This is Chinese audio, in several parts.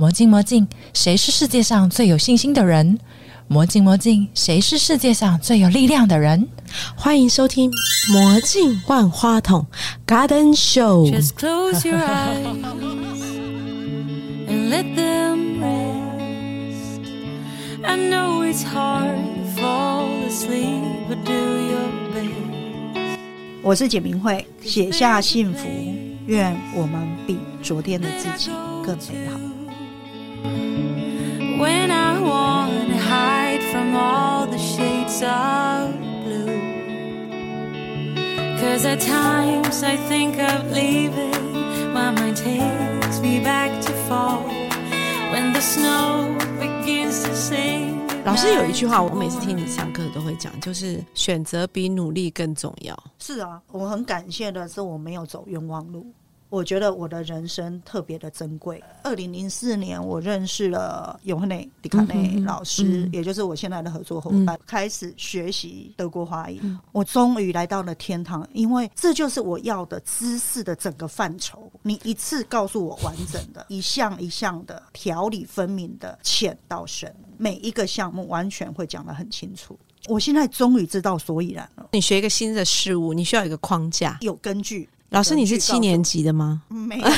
魔镜魔镜，谁是世界上最有信心的人？魔镜魔镜，谁是世界上最有力量的人？欢迎收听《魔镜万花筒》Garden Show。Just close your eyes and let them rest. I know it's hard to fall asleep, but do your best. 我是简明慧，写下幸福，愿我们比昨天的自己更美好。When I wanna hide from all the shades of blue. Cause at times I think of leaving. My mind takes me back to fall. When the snow begins to sing. 老师有一句话，我每次听你上课都会讲，就是选择比努力更重要。是啊，我很感谢的是我没有走冤枉路。我觉得我的人生特别的珍贵。二零零四年，我认识了尤赫内·迪卡内老师，也就是我现在的合作伙伴，开始学习德国华语。我终于来到了天堂，因为这就是我要的知识的整个范畴。你一次告诉我完整的，一项一项的条理分明的浅到深，每一个项目完全会讲得很清楚。我现在终于知道所以然了，你学一个新的事物，你需要一个框架。有根据。老师，你是七年级的吗？没有。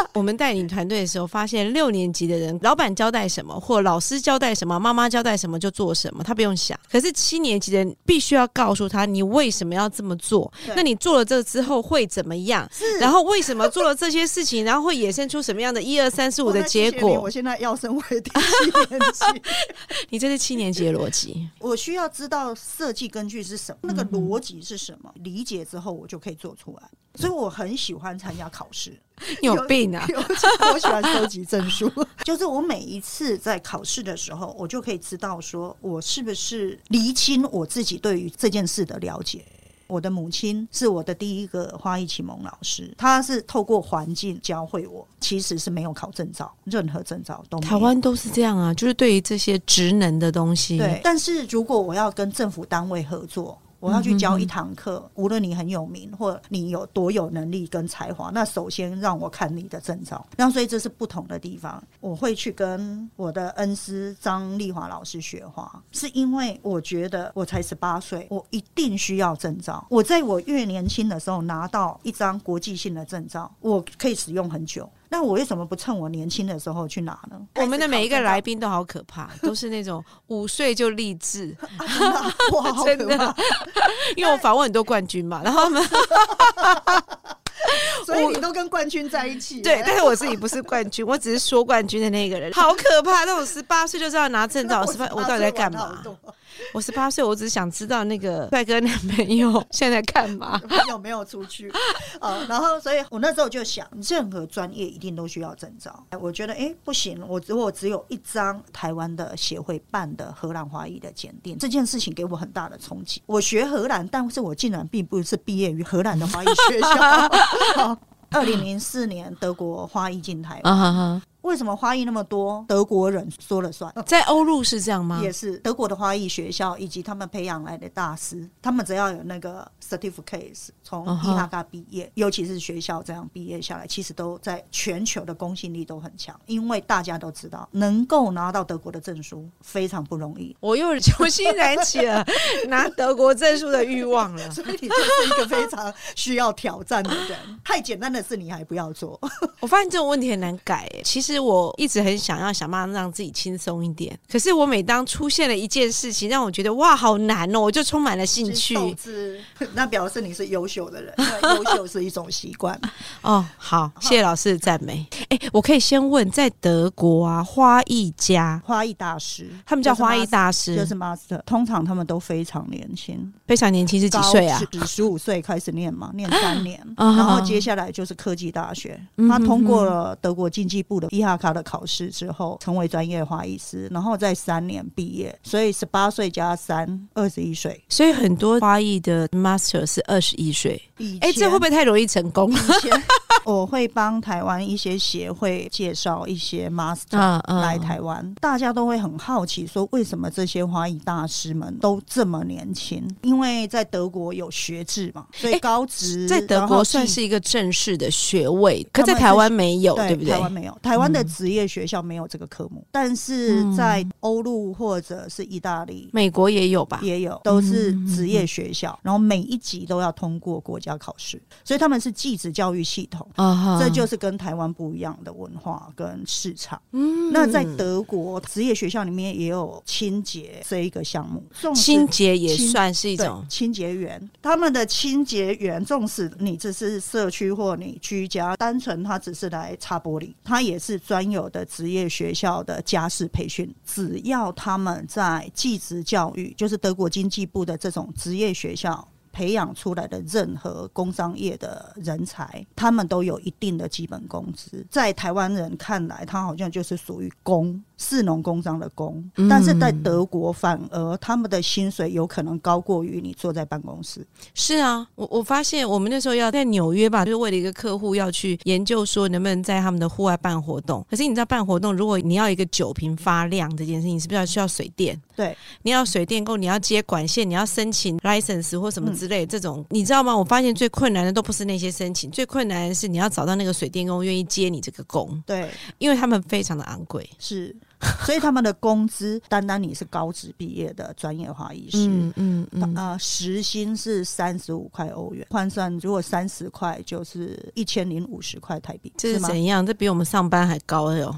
我们带领团队的时候，发现六年级的人，老板交代什么，或老师交代什么，妈妈交代什么就做什么，他不用想。可是七年级的人必须要告诉他，你为什么要这么做？那你做了这个之后会怎么样？是然后为什么做了这些事情，然后会衍生出什么样的一二三四五的结果我？现在要升为第七年级，你这是七年级的逻辑。我需要知道设计根据是什么，那嗯个逻辑是什么，理解之后我就可以做出来。所以我很喜欢参加考试，你有病啊！我喜欢收集证书，就是我每一次在考试的时候，我就可以知道说我是不是厘清我自己对于这件事的了解。我的母亲是我的第一个花艺启蒙老师，她是透过环境教会我，其实是没有考证照，任何证照都没有。台湾都是这样啊，就是对于这些职能的东西，对，但是如果我要跟政府单位合作，我要去教一堂课，无论你很有名或你有多有能力跟才华，那首先让我看你的证照。那所以这是不同的地方。我会去跟我的恩师张丽华老师学画，是因为我觉得我才十八岁，我一定需要证照。我在我越年轻的时候拿到一张国际性的证照，我可以使用很久。那我为什么不趁我年轻的时候去拿呢？我们的每一个来宾都好可怕，都是那种五岁就立志，哇，好真的！因为我访问很多冠军嘛，然后他们 所以你都跟冠军在一起。对，但是我自己不是冠军，我只是说冠军的那个人，好可怕！那种十八岁就知道拿证照，十八我到底在干嘛？我十八岁，我只是想知道那个帅哥男朋友 现在干嘛。有没有出去？呃，然后，所以我那时候就想，任何专业一定都需要证照。我觉得，哎、不行，我如果只有一张台湾的协会办的荷兰华裔的检定，这件事情给我很大的冲击。我学荷兰，但是我竟然并不是毕业于荷兰的华裔学校。二零零四年，德国花艺进台湾，为什么花艺那么多？德国人说了算。在欧陆是这样吗？也是德国的花艺学校以及他们培养来的大师，他们只要有那个 certificate 从伊哈嘎毕业尤其是学校这样毕业下来，其实都在全球的公信力都很强，因为大家都知道，能够拿到德国的证书非常不容易。我又重新燃起了 拿德国证书的欲望了。所以你就是一个非常需要挑战的人，太简单的事你还不要做。我发现这种问题很难改、欸。其实我一直很想要想办法让自己轻松一点，可是我每当出现了一件事情让我觉得哇好难哦，我就充满了兴趣。那表示你是优秀的人，因 为优秀是一种习惯。哦，好，谢谢老师的赞美。哎、我可以先问，在德国啊，花艺家花艺大师，他们叫就是花艺大师，就是 master，通常他们都非常年轻，非常年轻，是几岁啊？十十五岁开始念嘛，念三年，啊然后接下来就是科技大学。嗯他通过了德国经济部的伊哈卡的考试之后，成为专业花艺师，然后在三年毕业，所以十八岁加三，二十一岁。所以很多花艺的 master 是二十一岁。以哎、这会不会太容易成功？以前 我会帮台湾一些协会介绍一些 master 来台湾，大家都会很好奇，说为什么这些花艺大师们都这么年轻？因为在德国有学制嘛，所以哎高职在德国算是一个正式的学位，可在台湾没有，对不对台？湾没有，台湾的职业学校没有这个科目，但是在欧陆或者是意大利。美国也有吧？也有，都是职业学校，然后每一级都要通过国家考试，所以他们是继职教育系统，这就是跟台湾不一样的文化跟市场。嗯那在德国职业学校里面也有清洁这一个项目，清洁也算是一种清洁员，他们的清洁员，纵使你只是社区或你居家，单纯他只是来擦玻璃，他也是专有的职业学校的家事培训。只要他们在技职教育，就是德国经济部的这种职业学校。培养出来的任何工商业的人才，他们都有一定的基本工资。在台湾人看来，他好像就是属于工，士农工商的工，嗯但是在德国反而他们的薪水有可能高过于你坐在办公室。是啊，我我发现我们那时候要在纽约吧，就是为了一个客户要去研究说能不能在他们的户外办活动。可是你知道办活动，如果你要一个酒瓶发亮这件事情，是不是要需要水电？对，你要水电工，你要接管线，你要申请 license 或什么嗯之类的这种，你知道吗？我发现最困难的都不是那些申请，最困难的是你要找到那个水电工愿意接你这个工，对，因为他们非常的昂贵。是，所以他们的工资，单单你是高职毕业的专业化医师。嗯嗯嗯，呃，时薪是三十五块欧元，换算如果三十块就是一千零五十块台币，这是吗？怎样？这比我们上班还高了哟！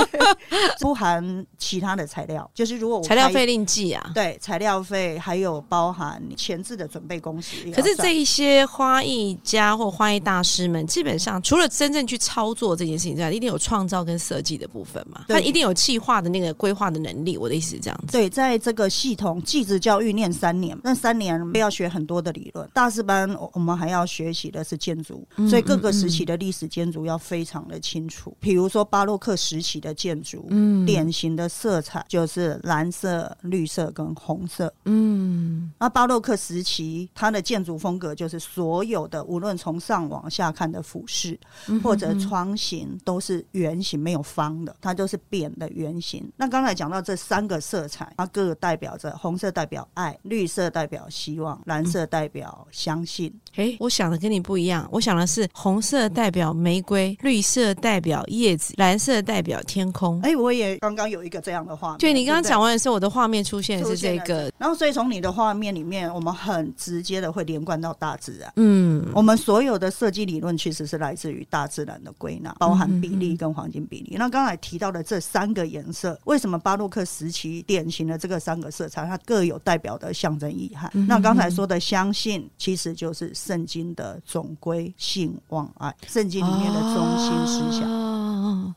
不含其他的材料，就是如果我材料费另计啊。对材料费，还有包含前置的准备工时。可是这一些花艺家或花艺大师们，基本上除了真正去操作这件事情之外，一定有创造跟设计的部分嘛？他一定有企划的那个规划的能力。我的意思是这样子。对，在这个系统继职教育念三年，那三年要学很多的理论。大四班我我们还要学习的是建筑，所以各个时期的历史建筑要非常的清楚。比如说巴洛克时期的建筑，嗯典型的色彩就是蓝色、绿色跟红色。嗯那巴洛克时期，它的建筑风格就是所有的，无论从上往下看的俯视嗯或者窗型，都是圆形，没有方的，它就是扁的圆形。那刚才讲到这三个色彩，它各代表着红色代表爱，绿色代表希望，蓝色代表相信。诶，我想的跟你不一样。我想的是红色代表玫瑰，绿色代表叶子，蓝色代表天空。哎、我也刚刚有一个这样的画面。对你刚刚讲完的时候，我的画面出现的是这个。然后所以从你的画面里面，我们很直接的会连贯到大自然。嗯我们所有的设计理论其实是来自于大自然的归纳，包含比例跟黄金比例。那刚才提到的这三个颜色，为什么巴洛克时期典型的这个三个色彩，它各有代表的象征意涵？那刚才说的相信，其实就是圣经的总归信望爱，圣经里面的中心思想。哦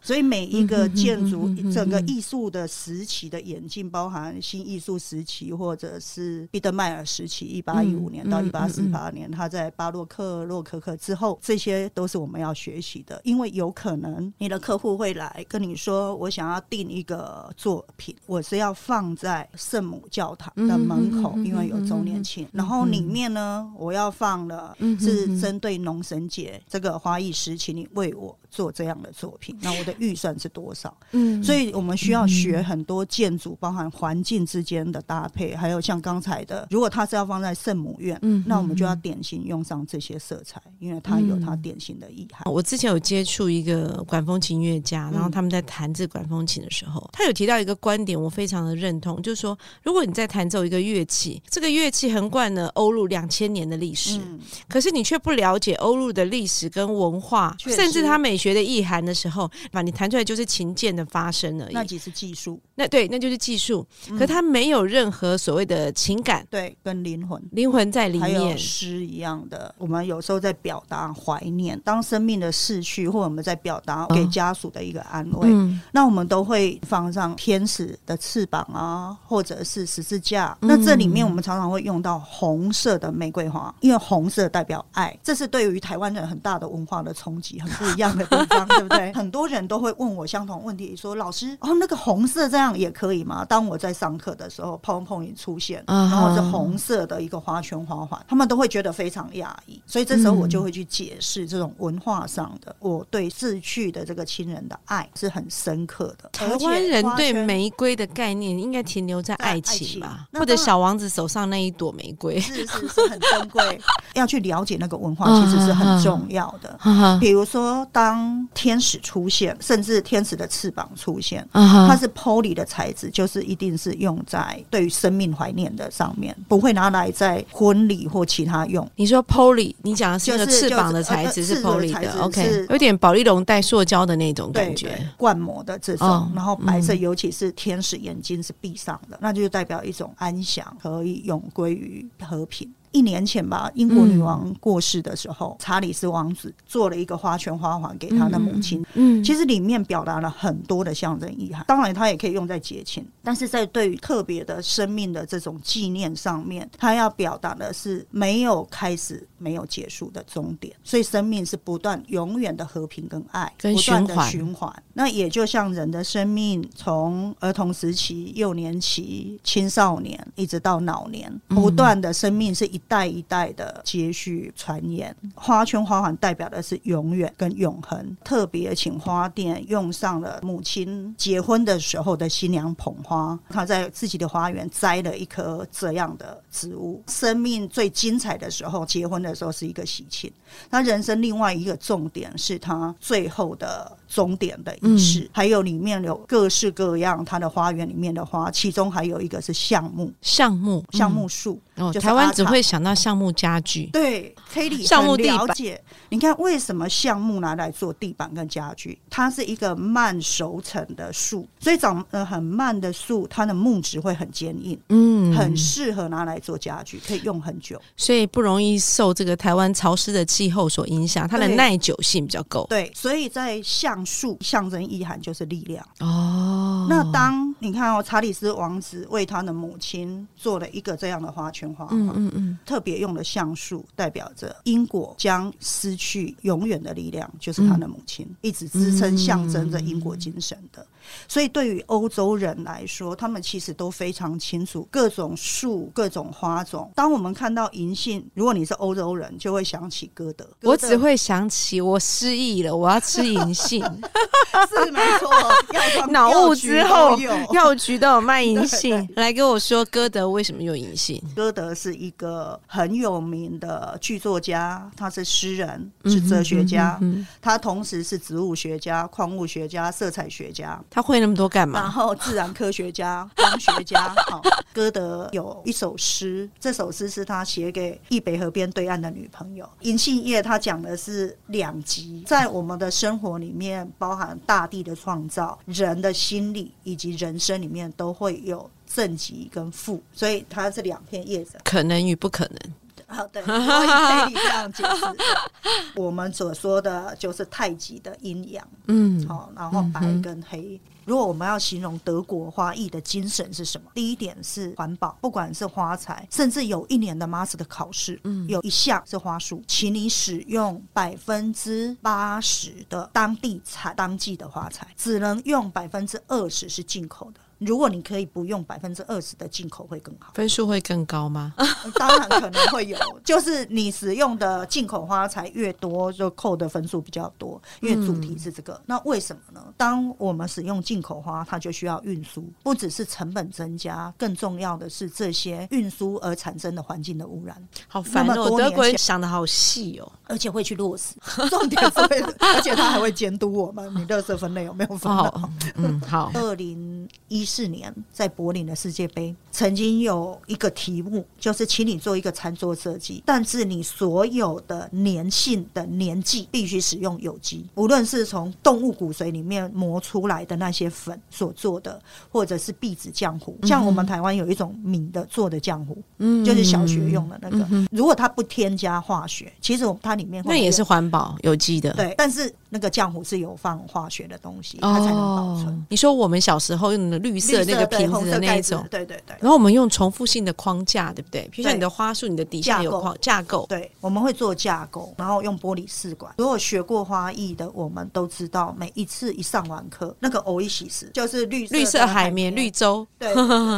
所以每一个建筑整个艺术的时期的演进，包含新艺术时期，或者是毕德迈尔时期（一八一五年到嗯一八四八年），他在巴洛克、洛可可之后，这些都是我们要学习的。因为有可能你的客户会来跟你说：“我想要订一个作品，我是要放在圣母教堂的门口，嗯因为有周年庆。然后里面呢，我要放了嗯是针对农神节这个花艺时期你为我做这样的作品。那我的预算是多少？嗯。所以我们需要学很多建筑，包含环境之间的搭配，还有像刚才的，如果它是要放在圣母院，嗯那我们就要典型用上这些色彩，因为它有它典型的意涵。我之前有接触一个管风琴乐家，然后他们在弹这管风琴的时候，他有提到一个观点，我非常的认同，就是说，如果你在弹奏一个乐器，这个乐器横贯了欧陆两千年的历史，嗯，可是你却不了解欧陆的历史跟文化，甚至它美学的意涵的时候，把你弹出来就是琴键的发声而已。那只是技术，那对，那就是技术，嗯可它没有任何所谓的情感、对，跟灵魂。灵魂在里还有面。诗一样的，我们有时候在表达怀念，当生命的逝去，或我们在表达给家属的一个安慰，嗯，那我们都会放上天使的翅膀啊，或者是十字架。嗯那这里面我们常常会用到红色的玫瑰花，因为红色代表爱，这是对于台湾人很大的文化的冲击，很不一样的地方，对不对？很多人都都会问我相同问题，说老师，哦，那个红色这样也可以吗？当我在上课的时候，碰碰影出现，然后是红色的一个花圈花环，他们都会觉得非常讶异，所以这时候我就会去解释这种文化上的，我对逝去的这个亲人的爱是很深刻的。台湾人对玫瑰的概念应该停留在爱情吧情，或者小王子手上那一朵玫瑰。是是是很珍贵，要去了解那个文化，其实是很重要的。比如说，当天使出现，甚至天使的翅膀出现，它是 poly 的材质，就是一定是用在对于生命怀念的上面，不会拿来在婚礼或其他用。你说 poly，你讲的是那个翅膀的材质是 poly 的，OK，是有点保丽龙带塑胶的那种感觉对。灌膜的这种，哦然后白色，嗯尤其是天使眼睛是闭上的，那就代表一种安详，可以永归于和平。一年前吧，英国女王过世的时候，查理斯王子做了一个花圈花环给他的母亲。嗯，其实里面表达了很多的象征意涵，当然它也可以用在节庆，但是在对于特别的生命的这种纪念上面，它要表达的是没有开始、没有结束的终点，所以生命是不断、永远的和平跟爱，跟不断的循环。那也就像人的生命，从儿童时期、幼年期、青少年，一直到老年，嗯。不断的生命是一代一代的接续传言。花圈花环代表的是永远跟永恒。特别请花店用上了母亲结婚的时候的新娘捧花，她在自己的花园栽了一棵这样的植物。生命最精彩的时候，结婚的时候是一个喜庆。他人生另外一个重点是他最后的终点的仪式，嗯还有里面有各式各样它的花园里面的花，其中还有一个是橡木，橡木，橡木树。嗯哦，就是台湾只会想到橡木家具。对橡木很地了解。你看为什么橡木拿来做地板跟家具？它是一个慢熟成的树，所以长呃很慢的树，它的木质会很坚硬，嗯很适合拿来做家具，可以用很久。所以不容易受这个台湾潮湿的气候所影响，它的耐久性比较够。对，所以在橡树象征意涵就是力量。哦，那当你看哦，查理斯王子为他的母亲做了一个这样的花圈花环，嗯嗯嗯，特别用了橡树，代表着英国将失去永远的力量，就是他的母亲，一直支撑、象征着英国精神的。所以，对于欧洲人来说，他们其实都非常清楚各种树、各种花种。当我们看到银杏，如果你是欧洲人，就会想起歌德。歌德我只会想起我失忆了，我要吃银杏。是没错，药脑雾之后 药局都有，卖银杏对。来跟我说，歌德为什么用银杏？歌德是一个很有名的剧作家，他是诗人，嗯是哲学家，嗯嗯嗯他同时是植物学家、矿物学家、色彩学家。他会那么多干嘛然？后自然科学家、光学家，好，歌德有一首诗，这首诗是他写给易北河边对岸的女朋友。银杏叶，他讲的是两极，在我们的生活里面，包含大地的创造、人的心理以及人生里面，都会有正极跟负，所以它是两片叶子。可能与不可能。好，对，所以可以这样解释。我们所说的就是太极的阴阳，嗯，好，然后白跟黑。如果我们要形容德国花艺的精神是什么？第一点是环保，不管是花材，甚至有一年的 Master 的考试，嗯有一项是花束，请你使用百分之八十的当地产当季的花材，只能用百分之二十是进口的。如果你可以不用百分之二十的进口会更好。分数会更高吗？当然可能会有，就是你使用的进口花材越多，就扣的分数比较多，因为主题是这个。那为什么呢？当我们使用进口花，它就需要运输，不只是成本增加，更重要的是这些运输而产生的环境的污染，好烦哦！德国人想的好细哦。而且会去落实。重点是会，而且他还会监督我们，你垃圾分类有没有分好？好，嗯，好，二零一四年在柏林的世界杯，曾经有一个题目，就是请你做一个餐桌设计，但是你所有的粘性的粘剂必须使用有机，无论是从动物骨髓里面磨出来的那些粉所做的，或者是壁纸浆糊，像我们台湾有一种米的做的浆糊，嗯就是小学用的那个，如果它不添加化学，其实它里面会那也是环保有机的。对，但是那个浆糊是有放化学的东西，它才能保存。哦你说我们小时候用的绿色那个对瓶子的那一种，对对对。然后我们用重复性的框架，对不对？比如说你的花束，你的底下有架构框架构，对，我们会做架构，然后用玻璃试管。如果学过花艺的，我们都知道，每一次一上完课，那个欧一喜斯就是绿色绿色海绵、绿洲，对，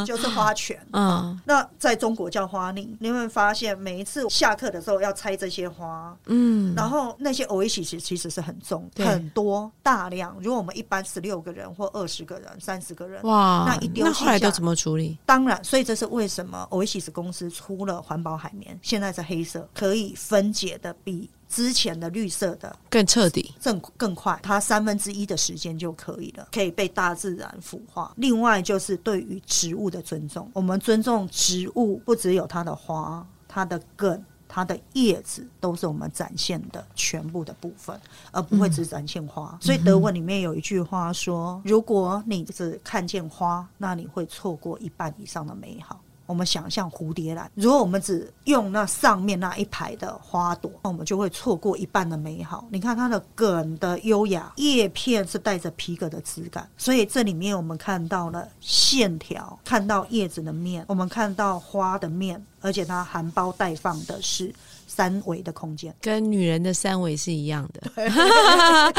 就是花泉。嗯那在中国叫花泥，你会发现每一次下课的时候要拆这些花，嗯，然后那些偶一其实其实是很重，对很多大量。如果我们一般十六个人或二十个人、三十个人，哇，那一丢那后来都怎么处理？当然，所以这是为什么 Oasis 公司出了环保海绵，现在是黑色，可以分解的比之前的绿色的更彻底。更更快，它三分之一的时间就可以了，可以被大自然腐化。另外就是对于植物的尊重，我们尊重植物，不只有它的花、它的根。它的叶子都是我们展现的全部的部分，而不会只展现花。所以德文里面有一句话说：“如果你只看见花，那你会错过一半以上的美好。”我们想象蝴蝶兰，如果我们只用那上面那一排的花朵，那我们就会错过一半的美好。你看它的梗的优雅，叶片是带着皮革的质感，所以这里面我们看到了线条，看到叶子的面，我们看到花的面，而且它含苞待放的是三维的空间。跟女人的三维是一样的，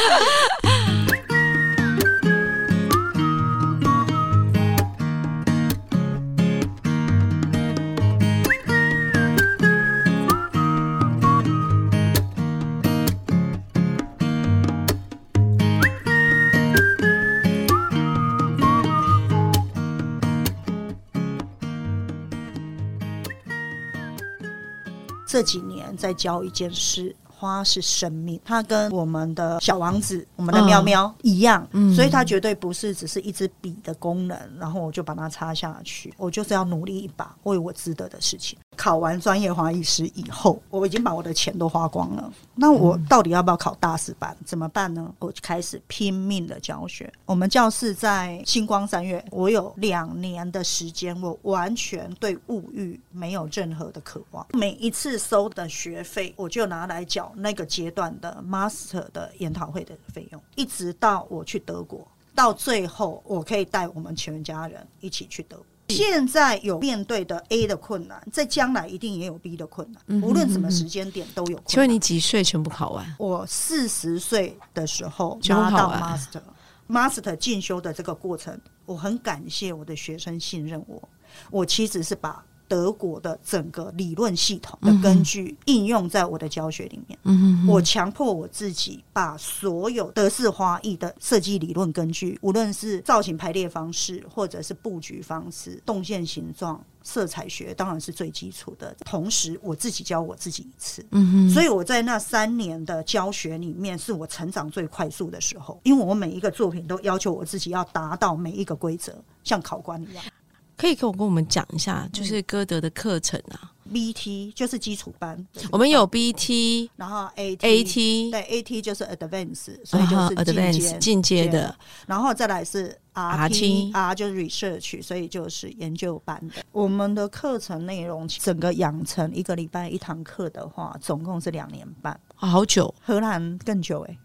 这几年在教一件事。花是生命，它跟我们的小王子、我们的喵喵一样，嗯所以它绝对不是只是一支笔的功能，然后我就把它插下去。我就是要努力一把，为我值得的事情。考完专业花艺师以后，我已经把我的钱都花光了。那我到底要不要考大师班？怎么办呢？我就开始拼命的教学。我们教室在星光三月，我有两年的时间，我完全对物欲没有任何的渴望。每一次收的学费，我就拿来缴那个阶段的 master 的研讨会的费用，一直到我去德国，到最后我可以带我们全家人一起去德国。现在有面对的 A 的困难，在将来一定也有 B 的困难，无论什么时间点都有困难。请问你几岁全部考完？我四十岁的时候拿到 master master 进修的这个过程，我很感谢我的学生信任我。我其实是把德国的整个理论系统的根据应用在我的教学里面。嗯我强迫我自己把所有德式花艺的设计理论根据，无论是造型排列方式，或者是布局方式、动线形状、色彩学，当然是最基础的。同时，我自己教我自己一次。嗯所以我在那三年的教学里面，是我成长最快速的时候，因为我每一个作品都要求我自己要达到每一个规则，像考官一样。可以跟我跟我们讲一下，就是歌德的课程啊。BT 就是基础班，我们有 BT、然后 AT AT 对 AT 就是 Advance，所以就啊是 Advance 进阶的，然后再来是 RT RT R 就是 Research，所以就是研究班的。我们的课程内容整个养成一个礼拜一堂课的话，总共是两年半。啊好久，荷兰更久诶、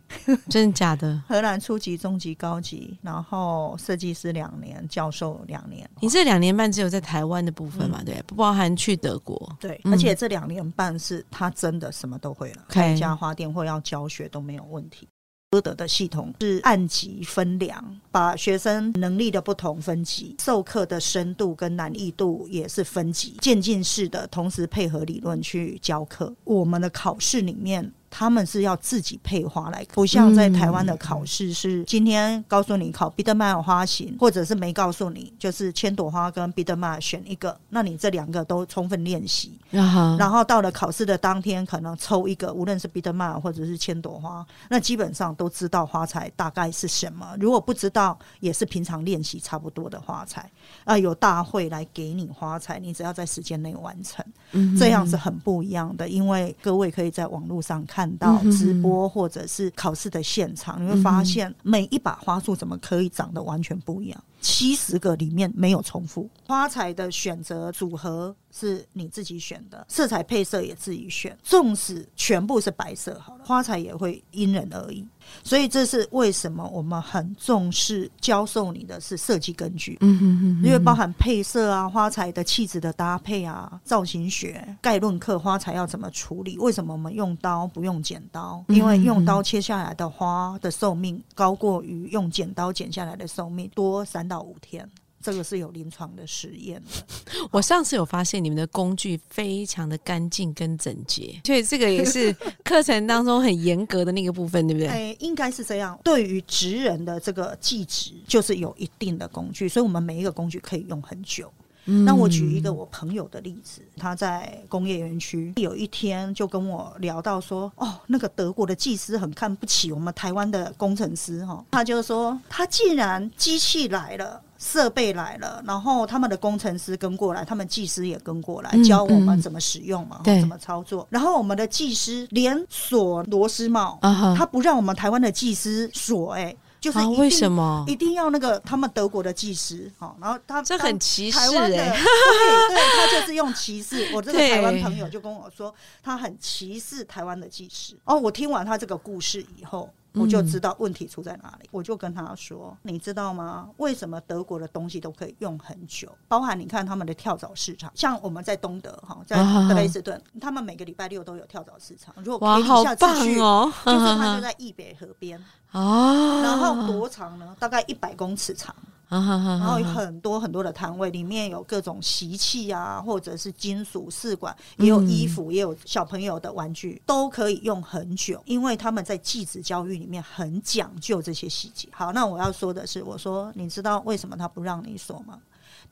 真的假的？荷兰初级、中级、高级，然后设计师两年，教授两年。你这两年半只有在台湾的部分嘛？对，不包含去德国。对，嗯而且这两年半是他真的什么都会了，开一家花店或要教学都没有问题。歌德的系统是按级分量，把学生能力的不同分级，授课的深度跟难易度也是分级，渐进式的，同时配合理论去教课。我们的考试里面。他们是要自己配花来，不像在台湾的考试是今天告诉你考彼得曼尔花型，或者是没告诉你，就是千朵花跟彼得曼尔选一个，那你这两个都充分练习，然后，然后到了考试的当天，可能抽一个，无论是彼得曼尔或者是千朵花，那基本上都知道花材大概是什么。如果不知道，也是平常练习差不多的花材。啊、有大会来给你花材，你只要在时间内完成，嗯这样是很不一样的。因为各位可以在网络上看到嗯哼直播或者是考试的现场，你会发现每一把花束怎么可以长得完全不一样。七十个里面没有重复。花材的选择组合是你自己选的，色彩配色也自己选。纵使全部是白色好了，花材也会因人而异。所以这是为什么我们很重视教授你的是设计根据，嗯哼哼因为包含配色啊、花材的气质的搭配啊、造型学概论课，花材要怎么处理？为什么我们用刀不用剪刀？因为用刀切下来的花的寿命高过于用剪刀剪下来的寿命多三到五天。这个是有临床的实验的，我上次有发现你们的工具非常的干净跟整洁，所以这个也是课程当中很严格的那个部分，对不对？哎，应该是这样。对于职人的这个技职，就是有一定的工具，所以我们每一个工具可以用很久。那我举一个我朋友的例子，他在工业园区有一天就跟我聊到说，哦，那个德国的技师很看不起我们台湾的工程师哈，他就说他既然机器来了。设备来了，然后他们的工程师跟过来，他们技师也跟过来，嗯教我们嗯怎么使用嘛，对怎么操作。然后我们的技师连锁螺丝帽，啊他不让我们台湾的技师锁，哎，就是啊，一定为什么？一定要那个他们德国的技师，好，然后他这很歧视台湾的，哎、对对，他就是用歧视。我这个台湾朋友就跟我说，他很歧视台湾的技师。哦，我听完他这个故事以后。我就知道问题出在哪里，我就跟他说：“你知道吗？为什么德国的东西都可以用很久？包含你看他们的跳蚤市场，像我们在东德哈，在啊德累斯顿，他们每个礼拜六都有跳蚤市场。如果哇，可以好下次去，哦！就是他就 在易北河边，啊，然后多长呢？大概一百公尺长。然然后有很多很多的摊位，里面有各种习器啊，或者是金属试管，也有衣服，也有小朋友的玩具，都可以用很久，因为他们在继子教育里面很讲究这些细节。好，那我要说的是，我说你知道为什么他不让你锁吗？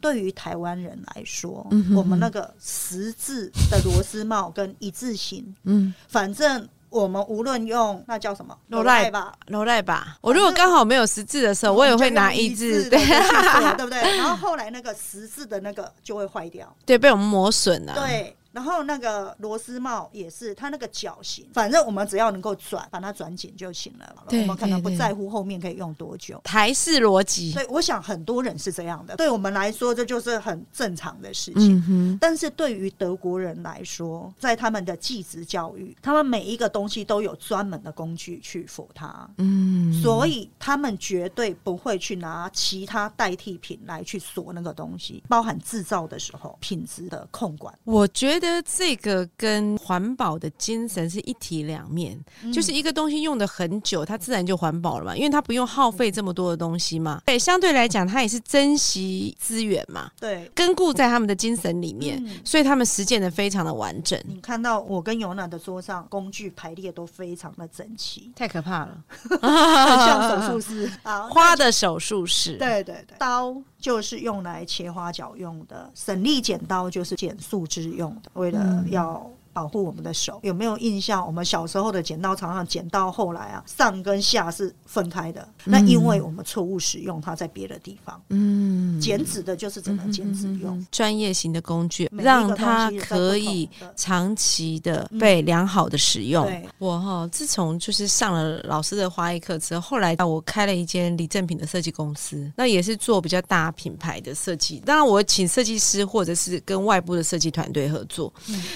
对于台湾人来说，我们那个十字的螺丝帽跟一字形，嗯，反正我们无论用那叫什么罗赖吧，罗赖吧。我如果刚好没有十字的时候，我也会拿一字，对对 对不对？然后后来那个十字的那个就会坏掉，对，被我们磨损了。，对。然后那个螺丝帽也是，它那个角型，反正我们只要能够转，把它转紧就行了。对我们可能不在乎后面可以用多久。台式逻辑所。以我想很多人是这样的，对我们来说这就是很正常的事情。嗯哼，但是对于德国人来说，在他们的技职教育，他们每一个东西都有专门的工具去辅它。嗯，所以他们绝对不会去拿其他代替品来去锁那个东西，包含制造的时候品质的控管。我觉得这个跟环保的精神是一体两面，嗯。就是一个东西用的很久，它自然就环保了嘛，因为它不用耗费这么多的东西嘛。对，相对来讲，它也是珍惜资源嘛，对，根固在他们的精神里面，嗯。所以他们实践的非常的完整。你看到我跟尤娜的桌上工具排列都非常的整齐，太可怕了，很像手术室。啊，花的手术室，对对对，刀就是用来切花角用的，省力剪刀就是剪树枝用的，为了要。保护我们的手，有没有印象？我们小时候的剪刀常常剪到后来啊，上跟下是分开的。那因为我们错误使用它在别的地方，嗯，剪纸的就是只能剪纸用。专业型的工具，让它可以长期的被良好的使用。对我哈，自从就是上了老师的花艺课之后，后来我开了一间礼正品的设计公司，那也是做比较大品牌的设计。当然，我请设计师或者是跟外部的设计团队合作，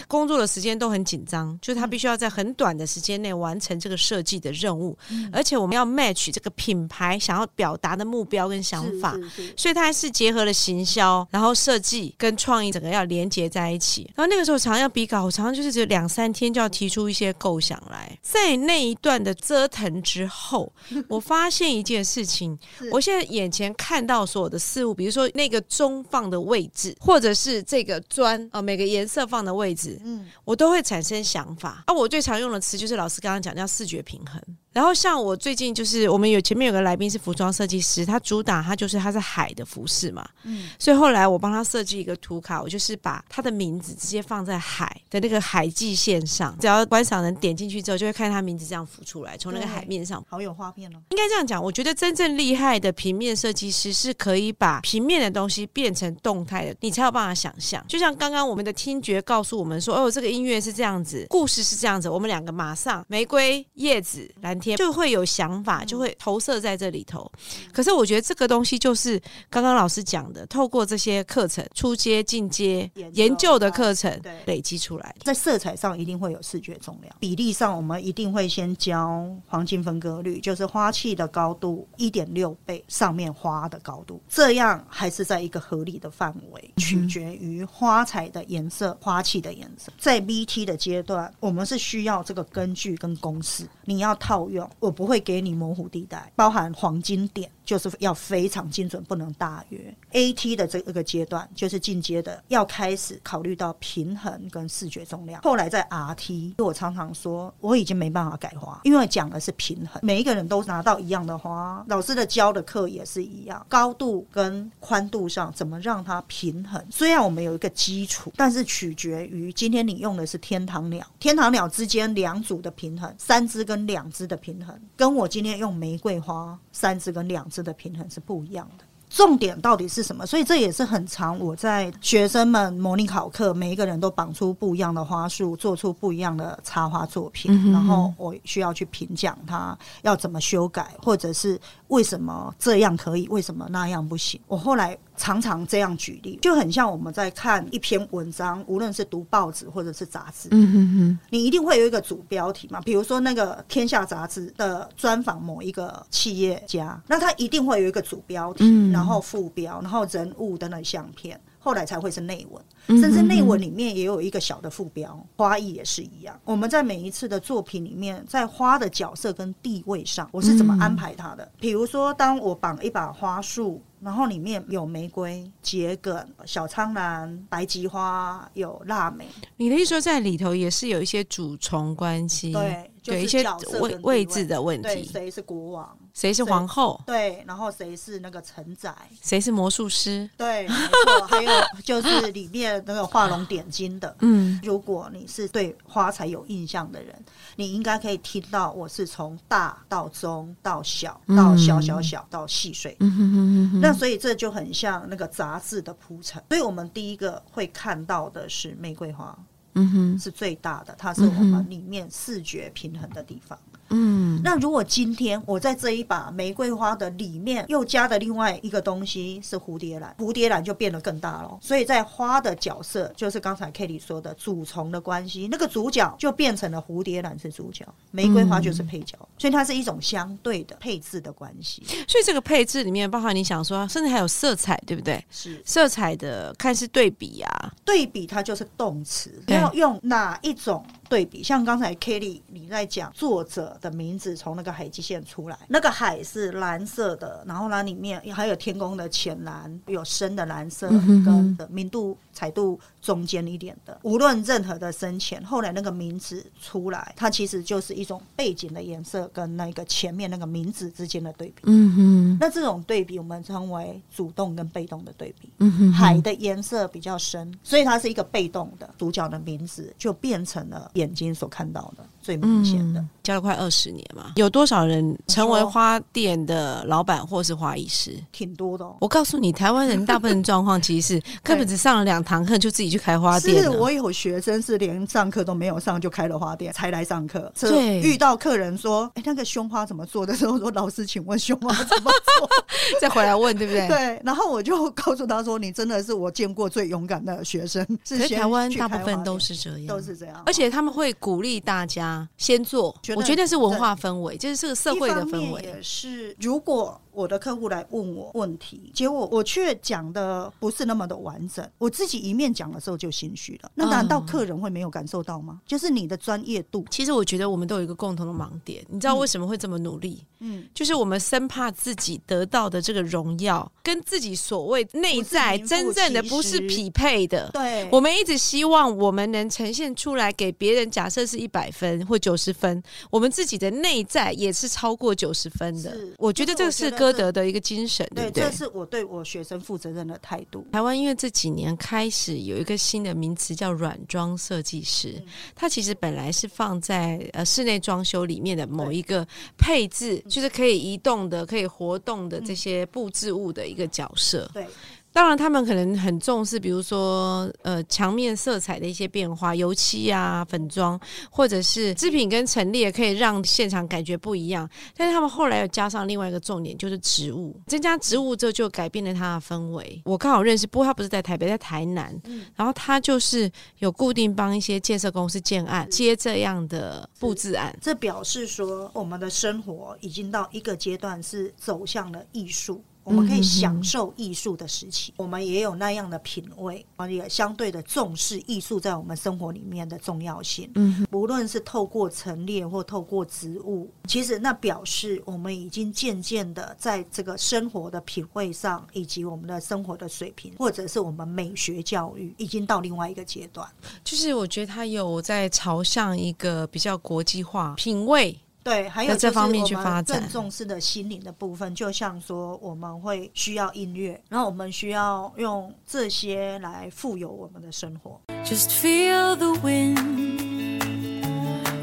工作的时间都很紧张，就是他必须要在很短的时间内完成这个设计的任务，而且我们要 match 这个品牌想要表达的目标跟想法。所以它还是结合了行销，然后设计跟创意整个要连接在一起。然后那个时候常常要比稿，我常常就是只有两三天就要提出一些构想来。在那一段的折腾之后，我发现一件事情，我现在眼前看到所有的事物，比如说那个钟放的位置，或者是这个砖啊、每个颜色放的位置，嗯，我我都会产生想法。啊，我最常用的词就是老师刚刚讲叫视觉平衡。然后像我最近就是我们有前面有个来宾是服装设计师，他主打他就是他是海的服饰嘛，嗯所以后来我帮他设计一个图卡，我就是把他的名字直接放在海的那个海际线上，只要观赏人点进去之后，就会看他名字这样浮出来，从那个海面上好有画面哦。应该这样讲，我觉得真正厉害的平面设计师是可以把平面的东西变成动态的，你才有办法想象。就像刚刚我们的听觉告诉我们说，哦，这个音乐是这样子，故事是这样子，我们两个马上玫瑰、叶子、蓝天，就会有想法，就会投射在这里头。可是我觉得这个东西就是刚刚老师讲的，透过这些课程、初阶、进阶研究的课程对累积出来。在色彩上一定会有视觉重量，比例上我们一定会先教黄金分割率，就是花器的高度一点六倍上面花的高度，这样还是在一个合理的范围，取决于花材的颜色、花器的颜色。在 BT 的阶段，我们是需要这个根据跟公式，你要套用，我不会给你模糊地带，包含黄金点。就是要非常精准，不能大约。AT 的这一个阶段就是进阶的，要开始考虑到平衡跟视觉重量。后来在 RT，我常常说我已经没办法改花，因为讲的是平衡，每一个人都拿到一样的花，老师的教的课也是一样，高度跟宽度上怎么让它平衡。虽然我们有一个基础，但是取决于今天你用的是天堂鸟，天堂鸟之间两组的平衡，三只跟两只的平衡，跟我今天用玫瑰花三只跟两值的平衡是不一样的。重点到底是什么？所以这也是很长。我在学生们模拟考课，每一个人都绑出不一样的花束，做出不一样的插花作品，然后我需要去评讲它要怎么修改，或者是为什么这样可以，为什么那样不行。我后来常常这样举例，就很像我们在看一篇文章，无论是读报纸或者是杂志，嗯哼哼，你一定会有一个主标题嘛，比如说那个《天下》杂志的专访某一个企业家，那他一定会有一个主标题，嗯然后副标，然后人物等等相片。后来才会是内文，嗯甚至内文里面也有一个小的副标，花艺也是一样。我们在每一次的作品里面，在花的角色跟地位上，我是怎么安排它的？比如说，当我绑一把花束，然后里面有玫瑰、桔梗、小苍兰、白菊花，有腊梅，你的意思说在里头也是有一些主从关系，对，就是有一些位位置的问对，题，谁是国王？谁是皇后，对，然后谁是那个承载？谁是魔术师，对，没错，还有就是里面那个画龙点睛的。嗯如果你是对花材有印象的人，你应该可以听到我是从大到中到小到小小小到细碎。嗯哼哼哼那所以这就很像那个杂志的铺陈。所以我们第一个会看到的是玫瑰花，嗯哼是最大的，它是我们里面视觉平衡的地方。嗯那如果今天我在这一把玫瑰花的里面又加的另外一个东西是蝴蝶兰，蝴蝶兰就变得更大了。所以在花的角色，就是刚才 Kitty 说的主从的关系，那个主角就变成了蝴蝶兰是主角，玫瑰花就是配角，所以它是一种相对的配置的关系。所以这个配置里面包含你想说，甚至还有色彩，对不对？是色彩的看是对比啊，对比，它就是动词，要用哪一种对比？像刚才 Kelly 你在讲作者的名字从那个海基线出来，那个海是蓝色的，然后呢里面还有天空的浅蓝，有深的蓝色跟明度彩度中间一点的，无论任何的深浅，后来那个名字出来，它其实就是一种背景的颜色跟那个前面那个名字之间的对比。嗯哼那这种对比我们称为主动跟被动的对比。嗯哼海的颜色比较深，所以它是一个被动的，主角的名字就变成了眼睛所看到的最明显的。教了快二十年嘛，有多少人成为花店的老板或是花艺师？挺多的、哦。我告诉你，台湾人大部分状况其实是 根本只上了两堂课就自己去开花店了。是我有学生是连上课都没有上就开了花店，才来上课。是对遇到客人说：“哎、那个胸花怎么做的？”时候说：“老师，请问胸花怎么做 再回来问，对不？”对？对，然后我就告诉他说：“你真的是我见过最勇敢的学生。是是台湾大部分都是这样，都是这样，而且他们会鼓励大家先做，我觉得是文化氛围，就是这个社会的氛围。也是，如果我的客户来问我问题，结果我却讲的不是那么的完整，我自己一面讲的时候就心虚了。那难道哦客人会没有感受到吗？就是你的专业度，其实我觉得我们都有一个共同的盲点，你知道为什么会这么努力？嗯，就是我们生怕自己得到的这个荣耀，跟自己所谓内在真正的不是匹配的。对，我们一直希望我们能呈现出来给别人，假设是一百分或九十分，我们自己的内在也是超过九十分的。我觉得这个是歌德的一个精神，对这？是我对我学生负责任的态度。台湾因为这几年开始有一个新的名词叫软装设计师，嗯它其实本来是放在呃室内装修里面的某一个配置，就是可以移动的、可以活动的这些布置物的一个角色。对，当然，他们可能很重视，比如说呃墙面色彩的一些变化，油漆啊、粉妆，或者是制品跟陈列，可以让现场感觉不一样。但是他们后来又加上另外一个重点，就是植物，增加植物之后就改变了它的氛围。我刚好认识，不过他不是在台北，在台南，然后他就是有固定帮一些建设公司建案，接这样的布置案。这表示说，我们的生活已经到一个阶段，是走向了艺术。我们可以享受艺术的时期，我们也有那样的品味，也相对的重视艺术在我们生活里面的重要性。嗯，无论是透过陈列或透过植物，其实那表示我们已经渐渐的在这个生活的品味上，以及我们的生活的水平，或者是我们美学教育，已经到另外一个阶段。就是我觉得他有在朝向一个比较国际化品味。对，还有这方面去发展更重视的心灵的部分，就像说我们会需要音乐，然后我们需要用这些来富有我们的生活。Just feel the wind.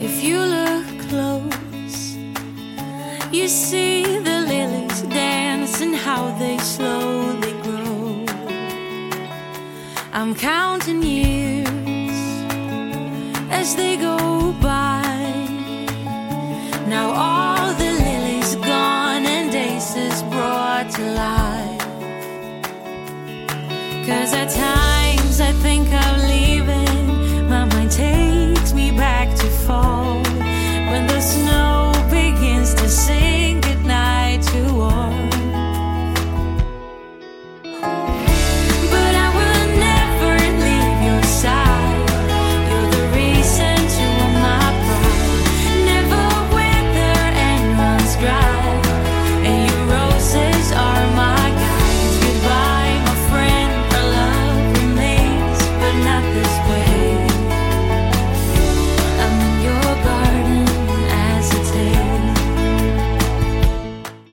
If you look close, you see the lilies dance and how they slowly grow. I'm counting years as they go sing.